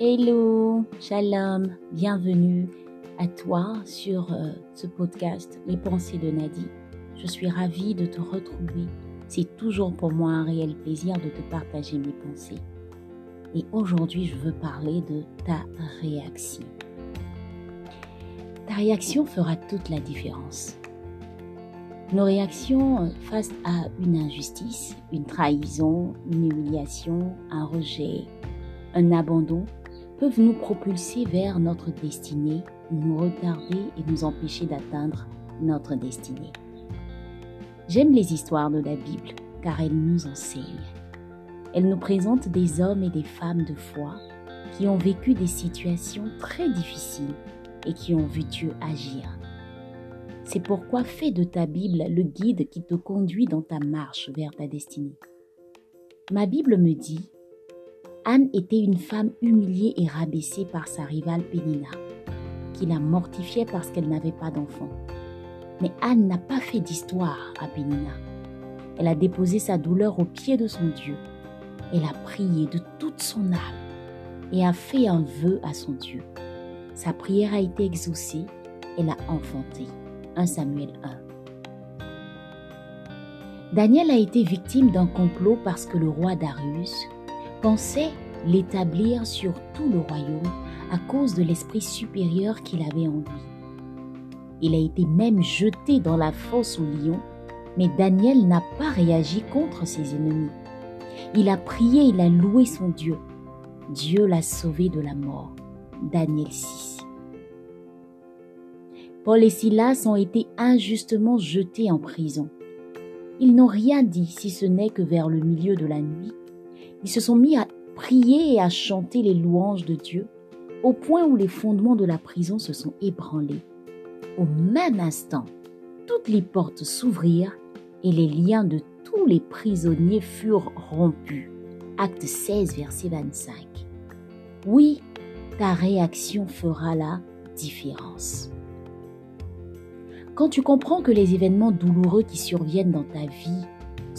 Hello, shalom, bienvenue à toi sur euh, ce podcast Les pensées de Nadie. Je suis ravie de te retrouver. C'est toujours pour moi un réel plaisir de te partager mes pensées. Et aujourd'hui, je veux parler de ta réaction. Ta réaction fera toute la différence. Nos réactions face à une injustice, une trahison, une humiliation, un rejet, un abandon peuvent nous propulser vers notre destinée, nous retarder et nous empêcher d'atteindre notre destinée. J'aime les histoires de la Bible car elles nous enseignent. Elles nous présentent des hommes et des femmes de foi qui ont vécu des situations très difficiles et qui ont vu Dieu agir. C'est pourquoi fais de ta Bible le guide qui te conduit dans ta marche vers ta destinée. Ma Bible me dit Anne était une femme humiliée et rabaissée par sa rivale Pénina, qui la mortifiait parce qu'elle n'avait pas d'enfant. Mais Anne n'a pas fait d'histoire à Pénina. Elle a déposé sa douleur aux pieds de son Dieu. Elle a prié de toute son âme et a fait un vœu à son Dieu. Sa prière a été exaucée. Elle a enfanté. 1 Samuel 1. Daniel a été victime d'un complot parce que le roi Darius pensait l'établir sur tout le royaume à cause de l'esprit supérieur qu'il avait en lui. Il a été même jeté dans la fosse au lion, mais Daniel n'a pas réagi contre ses ennemis. Il a prié, il a loué son Dieu. Dieu l'a sauvé de la mort. Daniel 6. Paul et Silas ont été injustement jetés en prison. Ils n'ont rien dit si ce n'est que vers le milieu de la nuit, ils se sont mis à prier et à chanter les louanges de Dieu, au point où les fondements de la prison se sont ébranlés. Au même instant, toutes les portes s'ouvrirent et les liens de tous les prisonniers furent rompus. Acte 16, verset 25. Oui, ta réaction fera la différence. Quand tu comprends que les événements douloureux qui surviennent dans ta vie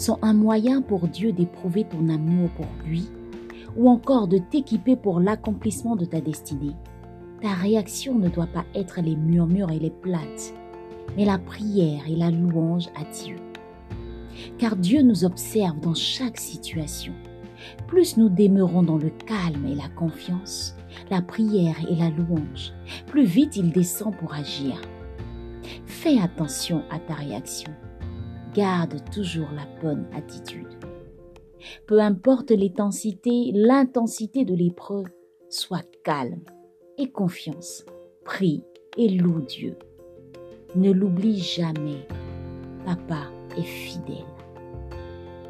sont un moyen pour Dieu d'éprouver ton amour pour lui ou encore de t'équiper pour l'accomplissement de ta destinée. Ta réaction ne doit pas être les murmures et les plaintes, mais la prière et la louange à Dieu. Car Dieu nous observe dans chaque situation. Plus nous demeurons dans le calme et la confiance, la prière et la louange, plus vite il descend pour agir. Fais attention à ta réaction garde toujours la bonne attitude. Peu importe l'intensité, l'intensité de l'épreuve, sois calme et confiance. Prie et loue Dieu. Ne l'oublie jamais. Papa est fidèle.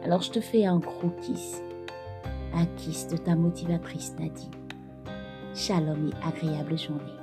Alors je te fais un gros kiss. Un kiss de ta motivatrice Nadie. Shalom et agréable journée.